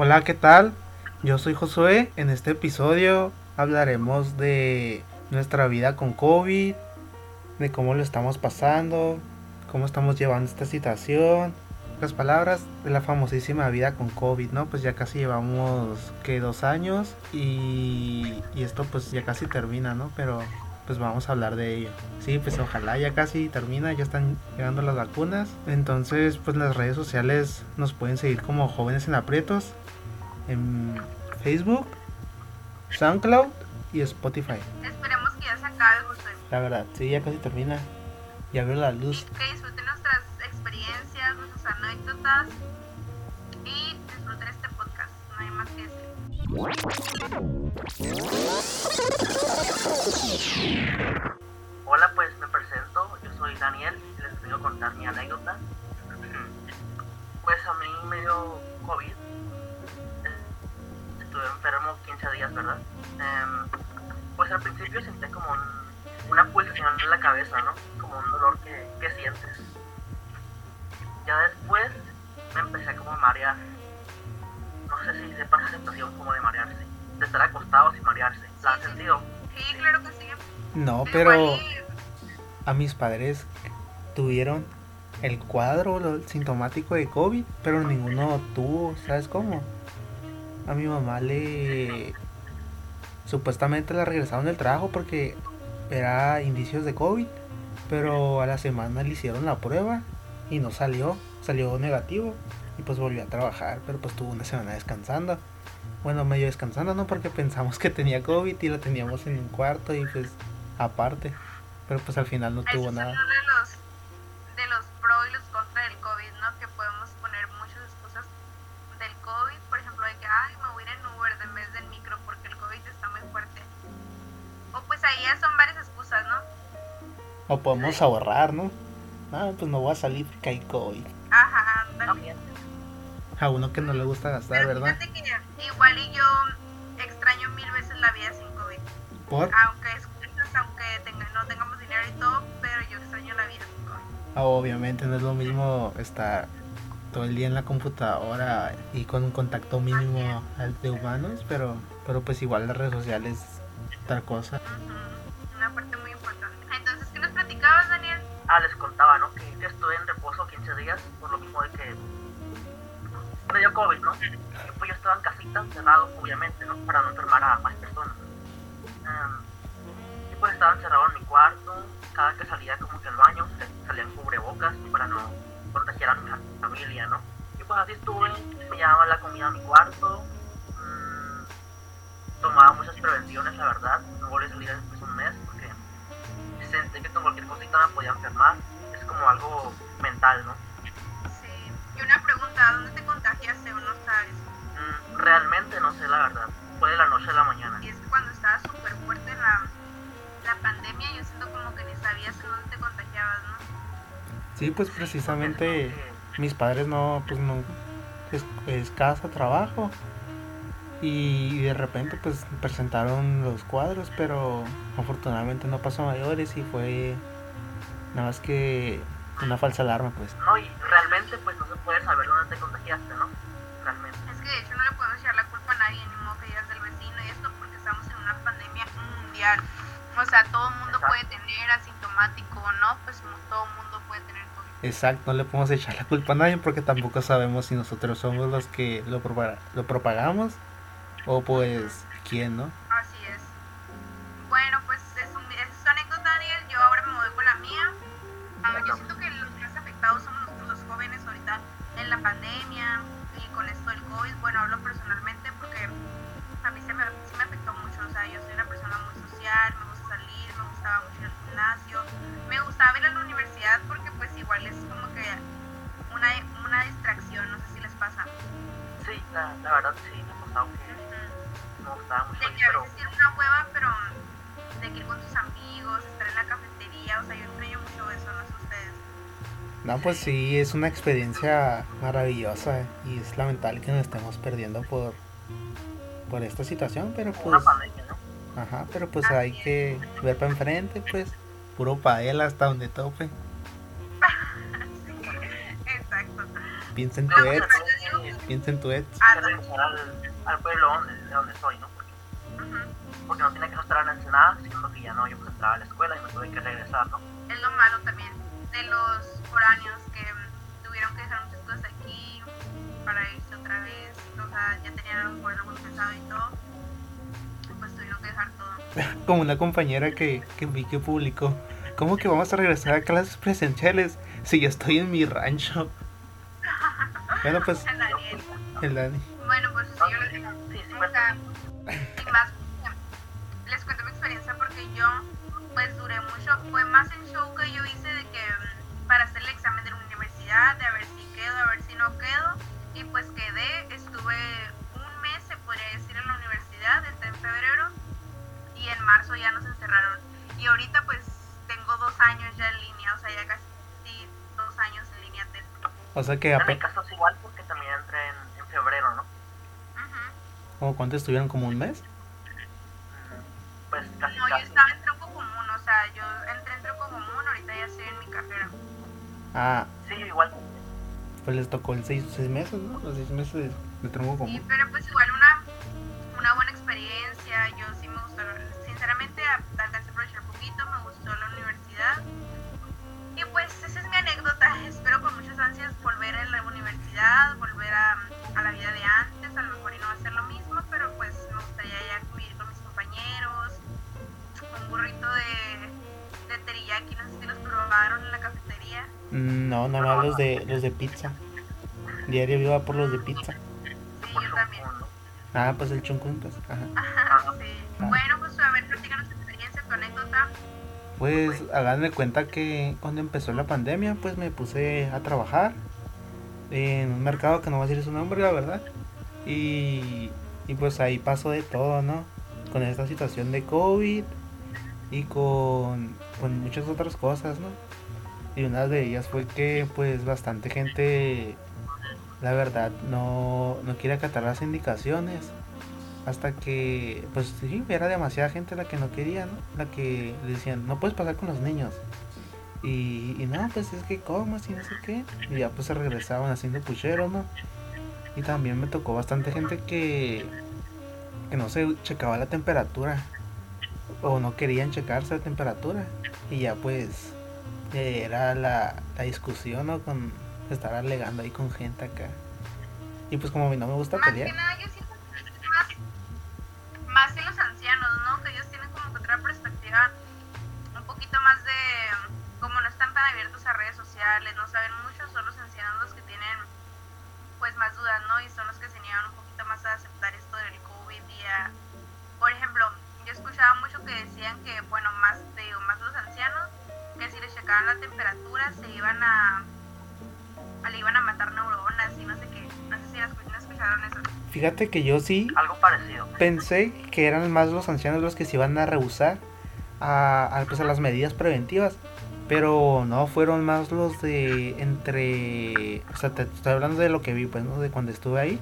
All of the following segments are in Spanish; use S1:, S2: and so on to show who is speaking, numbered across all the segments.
S1: Hola, ¿qué tal? Yo soy Josué. En este episodio hablaremos de nuestra vida con COVID, de cómo lo estamos pasando, cómo estamos llevando esta situación. Las palabras de la famosísima vida con COVID, ¿no? Pues ya casi llevamos que dos años y, y esto pues ya casi termina, ¿no? Pero pues vamos a hablar de ello. Sí, pues ojalá ya casi termina, ya están llegando las vacunas. Entonces, pues las redes sociales nos pueden seguir como jóvenes en aprietos en Facebook, SoundCloud y Spotify.
S2: Esperemos que ya se acabe, José.
S1: La verdad, sí, ya casi termina. Ya veo la
S2: Y
S1: luz.
S2: que disfruten nuestras experiencias, nuestras anécdotas y disfruten este podcast. No hay más que decir.
S3: Hola, pues me presento, yo soy Daniel y les vengo a contar mi anécdota. Pues a mí me dio COVID. Estuve enfermo 15 días, ¿verdad? Em, pues al principio sentía como un- una pulsación en la cabeza, ¿no? Como un dolor que, que sientes. Ya después me empecé como a marear. No sé si sepan esa sensación como de marearse. De estar acostado sin marearse. ¿La
S2: sí,
S3: sentido?
S2: Sí, claro que sí.
S1: No, pero a mis padres tuvieron el cuadro sintomático de COVID, pero ninguno tuvo, ¿sabes cómo? A mi mamá le supuestamente la regresaron del trabajo porque era indicios de COVID, pero a la semana le hicieron la prueba y no salió, salió negativo y pues volvió a trabajar, pero pues tuvo una semana descansando. Bueno, medio descansando, ¿no? Porque pensamos que tenía COVID y la teníamos en un cuarto y pues aparte. Pero pues al final no
S2: Eso
S1: tuvo nada.
S2: Ahí ya son varias excusas, ¿no?
S1: O podemos ahorrar, ¿no? Ah, pues no voy a salir porque hay COVID.
S2: Ajá.
S3: También.
S1: A uno que no le gusta gastar,
S2: Pero
S1: ¿verdad?
S2: fíjate que igual y yo extraño mil veces la vida sin COVID.
S1: Por
S2: Aunque excusas, aunque tenga- no tengamos dinero y todo, pero yo extraño la vida sin COVID.
S1: Ah, obviamente no es lo mismo estar todo el día en la computadora y con un contacto mínimo al de humanos, pero pero pues igual las redes sociales otra cosa.
S3: Ah, les contaba, ¿no? Que estuve en reposo 15 días por lo mismo de que me dio COVID, ¿no? Y pues yo estaba en casita, encerrado, obviamente, ¿no? Para no enfermar a más personas. Em, y pues estaba encerrado en mi cuarto, cada que salía como que al baño, salían cubrebocas para no contagiar a mi familia, ¿no? Y pues así estuve, me llevaba la comida a mi cuarto, mm, tomaba muchas prevenciones, la verdad, no volví a salir cosita me podía enfermar. Es como algo mental, ¿no?
S2: Sí. Y una pregunta, ¿dónde te contagiaste o no sabes?
S3: Mm, realmente no sé la verdad. Fue de la noche a la mañana.
S2: Y es que cuando estaba súper fuerte la, la pandemia, yo siento como que ni sabías en dónde te contagiabas, ¿no?
S1: Sí, pues precisamente mis padres no, pues no, es, es casa, trabajo. Y de repente pues presentaron los cuadros, pero afortunadamente no pasó a mayores y fue nada más que una falsa alarma pues.
S3: No, y realmente pues no se puede saber dónde te contagiaste, ¿no? Realmente.
S2: Es que de hecho no le podemos echar la culpa a nadie, ni modo que digas del vecino y esto, porque estamos en una pandemia mundial. O sea, todo el mundo
S3: Exacto.
S2: puede tener asintomático o no, pues todo el mundo puede tener COVID.
S1: Exacto, no le podemos echar la culpa a nadie porque tampoco sabemos si nosotros somos los que lo, propaga- lo propagamos o pues quién, ¿no?
S2: No,
S1: pues sí, es una experiencia maravillosa y es lamentable que nos estemos perdiendo por, por esta situación, pero pues,
S3: pandemia, ¿no?
S1: ajá, pero pues hay que ver para enfrente, pues, puro pa' él hasta donde tope.
S2: Exacto.
S1: Piensa en tu
S2: Pero
S1: ex.
S2: pues, que
S1: Piensa en tu ex.
S3: Que regresar al, al pueblo donde, de donde soy, ¿no? Porque, porque no tenía que no estar en Ensenada, sino que ya no, yo pues entraba a la escuela y me tuve que regresar, ¿no?
S2: es lo malo también de los foráneos que tuvieron que dejar muchas cosas aquí para irse otra vez. O sea, ya tenían a lo mejor algo pensado y todo. Pues tuvieron que dejar todo.
S1: Como una compañera que, que vi que publicó. ¿Cómo que vamos a regresar a clases presenciales si yo estoy en mi rancho? Bueno, pues
S2: Daniel.
S1: el Dani.
S2: Bueno, pues yo les. Y más, les cuento mi experiencia porque yo, pues duré mucho. Fue más el show que yo hice de marzo ya nos encerraron. Y ahorita, pues tengo dos años ya en línea, o sea, ya casi dos años en línea.
S1: O sea que
S3: En mi caso es igual porque también entré en, en febrero, ¿no?
S2: Ujú.
S1: ¿Cuánto estuvieron? ¿Como un mes?
S3: Pues casi
S2: No, yo
S3: casi.
S2: estaba en tronco común, o sea, yo entré en tronco común, ahorita ya estoy en mi carrera.
S1: Ah,
S3: Sí, igual.
S1: pues les tocó el seis, seis meses, ¿no? Los seis meses de, de tronco
S2: Sí,
S1: común.
S2: pero pues igual No,
S1: nada más los de, los de pizza. Diario viva por los de pizza.
S2: Sí, yo también.
S1: Ah, pues el chuncún, pues. Ajá.
S2: Ajá, sí. Bueno, pues a ver, platícanos tu experiencia, tu anécdota.
S1: Pues hagan de cuenta que cuando empezó la pandemia, pues me puse a trabajar en un mercado que no va a decir su nombre, la verdad. Y, y pues ahí pasó de todo, ¿no? Con esta situación de COVID y con, con muchas otras cosas, ¿no? Y una de ellas fue que pues bastante gente, la verdad, no, no quiere acatar las indicaciones. Hasta que pues sí era demasiada gente la que no quería no la que le decían no puedes pasar con los niños y, y no pues es que comas y no sé qué. Y ya pues se regresaban haciendo puchero no y también me tocó bastante gente que que no se checaba la temperatura. O no querían checarse la temperatura. Y ya pues era la, la discusión no con estar alegando ahí con gente acá y pues como a mí no me gusta
S2: Más
S1: pelear
S2: que nada, yo siento más, más en los ancianos, ¿no? Que ellos tienen como que otra perspectiva un poquito más de, como no están tan abiertos a redes sociales, no saben mucho, son los ancianos los que tienen pues más dudas, ¿no? Y son los que se niegan un poquito más a aceptar esto del COVID y a, por ejemplo, yo escuchaba mucho que decían que, bueno, la temperatura se iban a, a- le iban a matar neuronas y no sé qué, no sé si las no escucharon eso.
S1: fíjate que yo sí
S3: Algo parecido.
S1: pensé que eran más los ancianos los que se iban a rehusar a, a, pues, a las medidas preventivas. Pero no, fueron más los de entre... O sea, te estoy hablando de lo que vi, pues, ¿no? De cuando estuve ahí.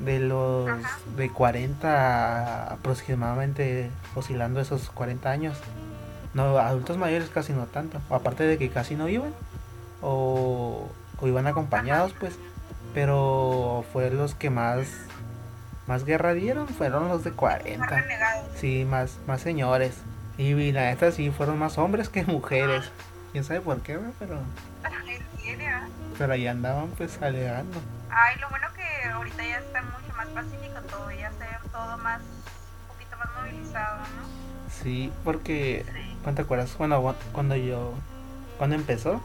S1: De los
S2: Ajá.
S1: de 40 a aproximadamente oscilando esos 40 años. No, adultos mayores casi no tanto. Aparte de que casi no iban. O, o iban acompañados, pues. Pero fue los que más más guerra dieron fueron los de
S2: Más
S1: 40.
S2: renegados.
S1: Sí, más, más señores. Y, y la neta sí fueron más hombres que mujeres. Quién sabe por qué, pero,
S2: serio.
S1: pero ahí andaban pues alegando.
S2: Ay, lo bueno que ahorita ya está mucho más pacífico todo, ya todo más, un poquito más movilizado, ¿no?
S1: Sí, porque. ¿cuánto te acuerdas? Bueno, cu- cuando yo, cuando empezó,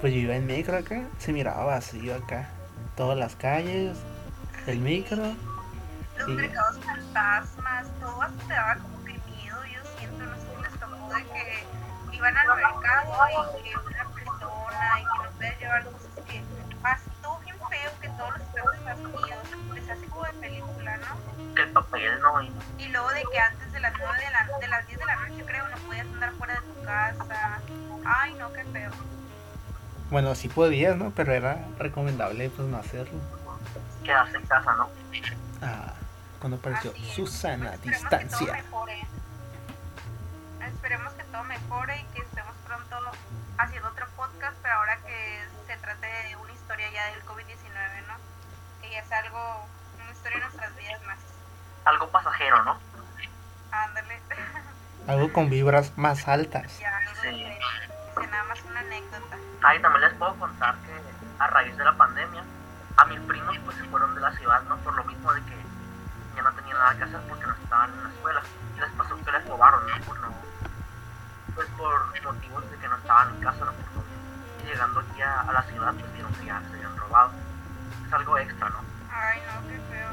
S1: pues yo iba en micro acá, se miraba vacío acá. Todas las calles, el micro.
S2: Los
S1: Sí.
S2: mercados fantasmas, todo hasta te daba como que miedo, yo siento, no sé les tocó de que iban al mercado y que una persona y que no puedes llevar cosas que así todo bien feo, que todos los perros vacíos, les hace como de película, ¿no?
S3: Que el papel no. Y,
S2: Y luego de que antes de las 9 de, la, andar fuera de tu casa. Ay, no, qué feo.
S1: Bueno, sí podías, ¿no? Pero era recomendable pues no hacerlo.
S3: quedarse en casa, ¿no?
S1: Ah, cuando apareció. Susana a
S2: Esperemos que todo
S1: distancia.
S2: mejore. Esperemos que todo mejore y que estemos pronto haciendo otro podcast, pero ahora que se trate de una historia ya del COVID-19, ¿no? y es algo, una historia de nuestras vidas más.
S3: Algo pasajero, ¿no?
S2: Ándale.
S1: Algo con vibras más altas.
S2: ya, algo
S3: Sí.
S2: de- dice nada más una anécdota.
S3: Ah, y también les puedo contar que a raíz de la pandemia, a mis primos pues se fueron de la ciudad, ¿no? Por lo mismo de que ya no tenían nada que hacer porque no estaban en la escuela. Y les pasó que les robaron, ¿no? Por no, pues por motivos de que no estaban en casa, ¿no? Por. Y llegando aquí a, a la ciudad, pues vieron que ya se habían robado. Es algo extra, ¿no?
S2: Ay, no, qué feo.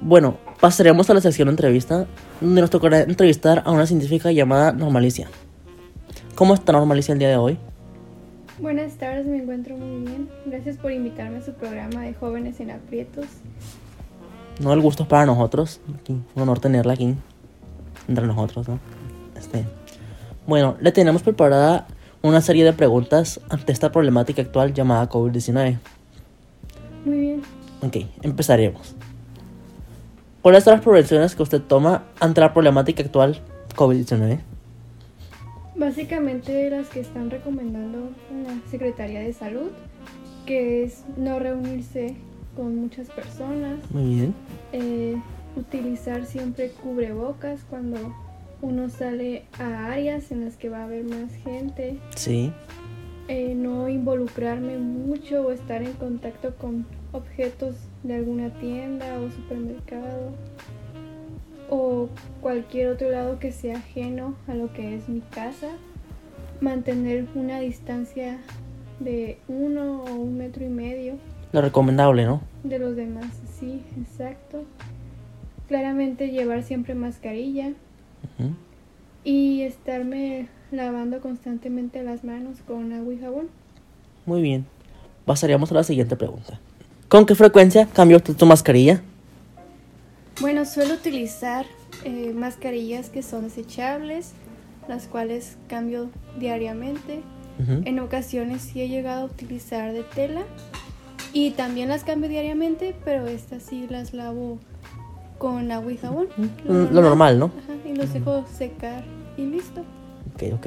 S4: Bueno, pasaremos a la sección de entrevista, donde nos tocará entrevistar a una científica llamada Normalicia. ¿Cómo está Normalicia el día de hoy?
S5: Buenas tardes, me encuentro muy bien. Gracias por invitarme a su programa de Jóvenes en Aprietos.
S4: No, el gusto es para nosotros. Aquí, un honor tenerla aquí entre nosotros, ¿no? Este, bueno, le tenemos preparada una serie de preguntas ante esta problemática actual llamada COVID-19.
S5: Muy bien.
S4: Ok, empezaremos. ¿Cuáles son las prevenciones que usted toma ante la problemática actual COVID-19?
S5: Básicamente las que están recomendando la Secretaría de Salud, que es no reunirse con muchas personas,
S4: Muy bien.
S5: eh, utilizar siempre cubrebocas cuando uno sale a áreas en las que va a haber más gente,
S4: Sí.
S5: eh, no involucrarme mucho o estar en contacto con objetos de alguna tienda o supermercado o cualquier otro lado que sea ajeno a lo que es mi casa. Mantener una distancia de uno o un metro y medio
S4: Lo recomendable, ¿no?
S5: de los demás. Sí, exacto. Claramente llevar siempre mascarilla Y estarme lavando constantemente las manos con agua y jabón.
S4: Muy bien. Pasaríamos a la siguiente pregunta. ¿Con qué frecuencia cambia usted tu mascarilla?
S5: Bueno, suelo utilizar eh, mascarillas que son desechables, las cuales cambio diariamente. En ocasiones sí he llegado a utilizar de tela y también las cambio diariamente, pero estas sí las lavo con agua y jabón.
S4: Lo, lo normal, ¿no?
S5: Ajá, y los dejo secar y listo.
S4: Ok, ok.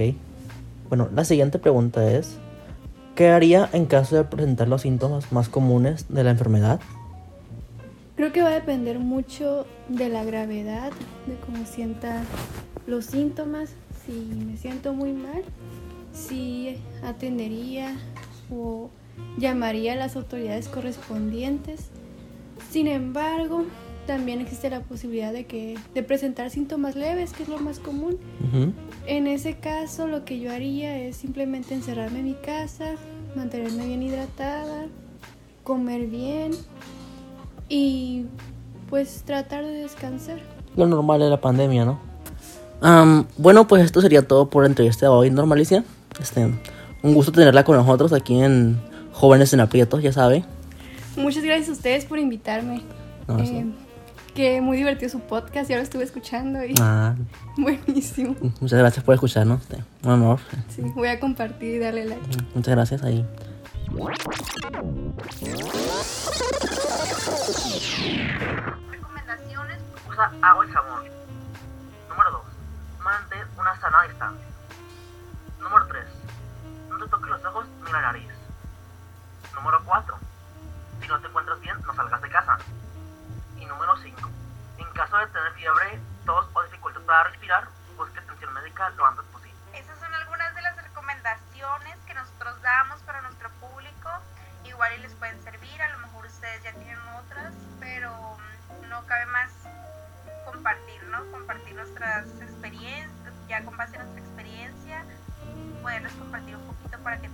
S4: Bueno, la siguiente pregunta es, ¿qué haría en caso de presentar los síntomas más comunes de la enfermedad?
S5: Creo que va a depender mucho de la gravedad, de cómo sienta los síntomas. Si me siento muy mal, sí atendería o llamaría a las autoridades correspondientes. Sin embargo, también existe la posibilidad de que de presentar síntomas leves, que es lo más común. En ese caso, lo que yo haría es simplemente encerrarme en mi casa, mantenerme bien hidratada, comer bien y pues tratar de descansar.
S4: Lo normal de la pandemia, ¿no? Bueno, pues esto sería todo por la entrevista de hoy, Normalicia. Este, un gusto tenerla con nosotros aquí en Jóvenes en Aprietos, ya sabe.
S5: Muchas gracias a ustedes por invitarme.
S4: No,
S5: Eh,
S4: sí.
S5: Que muy divertido su podcast, ya lo estuve escuchando y
S4: Ah,
S5: buenísimo.
S4: muchas gracias por escucharnos. Este, un honor.
S5: Sí, voy a compartir y darle like.
S4: Muchas gracias ahí.
S3: Recomendaciones. Usa agua y jabón. Número 2. Mantén una sana distancia. Número 3. No te toques los ojos ni la nariz. Número 4. Si no te encuentras bien, no salgas de casa. Número 5. En caso de tener fiebre, tos o dificultad para respirar, busque atención médica lo antes posible.
S2: Esas son algunas de las recomendaciones que nosotros damos para nuestro público. Igual y les pueden servir, a lo mejor ustedes ya tienen otras, pero mm, no cabe más compartir, ¿no? Compartir nuestras experiencias, ya con base en nuestra experiencia, poderles compartir un poquito para que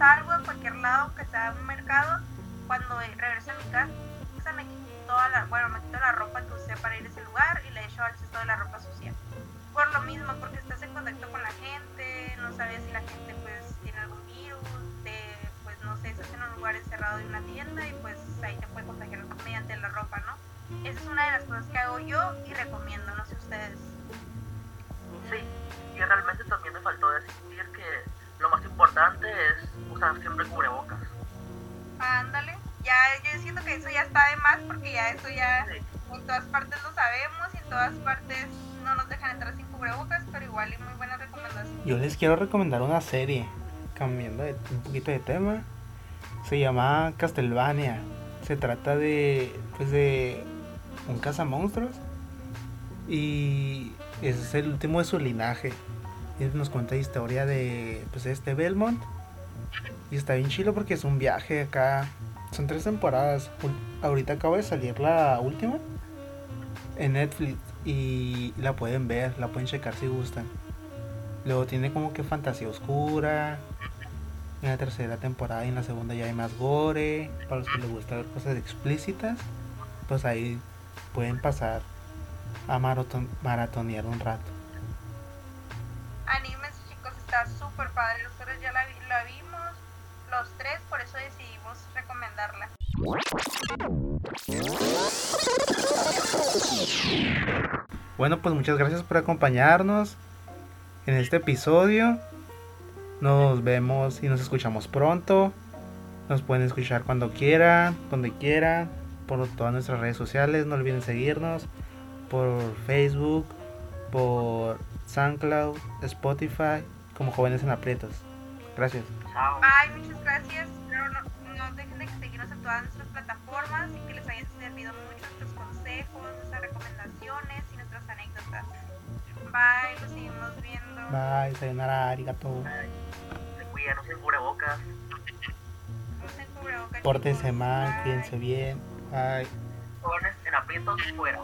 S2: salgo a cualquier lado que sea un mercado, cuando regreso a mi casa me quito toda la, bueno me quito la ropa que usé para ir a ese lugar y le echo al cesto de la ropa sucia. Por lo mismo, porque estás en contacto con la gente, no sabes si la gente pues tiene algún virus, te, pues no sé, estás en un lugar encerrado de una tienda y pues ahí te puede contagiar mediante la ropa, ¿no? Esa es una de las cosas que hago yo
S3: que lo más importante es usar siempre cubrebocas.
S2: Ándale, ya está de más porque ya eso ya
S3: Sí.
S2: en todas partes lo sabemos y en todas partes no nos dejan entrar sin cubrebocas, pero igual y muy buena recomendación.
S1: Yo les quiero recomendar una serie, cambiando de, un poquito de tema. Se llama Castlevania. Se trata de, pues de un cazamonstruos y es el último de su linaje. Y nos cuenta la historia de, pues este Belmont y está bien chido porque es un viaje acá. Son tres temporadas. Ahorita acaba de salir la última en Netflix y la pueden ver, la pueden checar si gustan. Luego tiene como que fantasía oscura. En la tercera temporada y en la segunda ya hay más gore. Para los que les gusta ver cosas explícitas, pues ahí pueden pasar a maraton- maratonear un rato.
S2: Anímense chicos, está súper padre la, vi- la vimos los tres, por eso decidimos recomendarla.
S1: Bueno, pues muchas gracias por acompañarnos en este episodio. Nos vemos y nos escuchamos pronto. Nos pueden escuchar cuando quieran, donde quieran, por todas nuestras redes sociales. No olviden seguirnos por Facebook, por SoundCloud, Spotify, como jóvenes en aprietos. Gracias.
S2: Bye, muchas gracias. Todas nuestras plataformas y que les hayan servido mucho nuestros consejos, nuestras recomendaciones y nuestras anécdotas. Bye, los seguimos viendo.
S1: Bye, sayonara, arigato.
S3: Se cuidan, no se cubrebocas.
S2: Usen cubrebocas,
S1: Pórtense mal,
S2: Bye.
S1: cuídense bien. Bye.
S3: Jóvenes en aprietos fuera.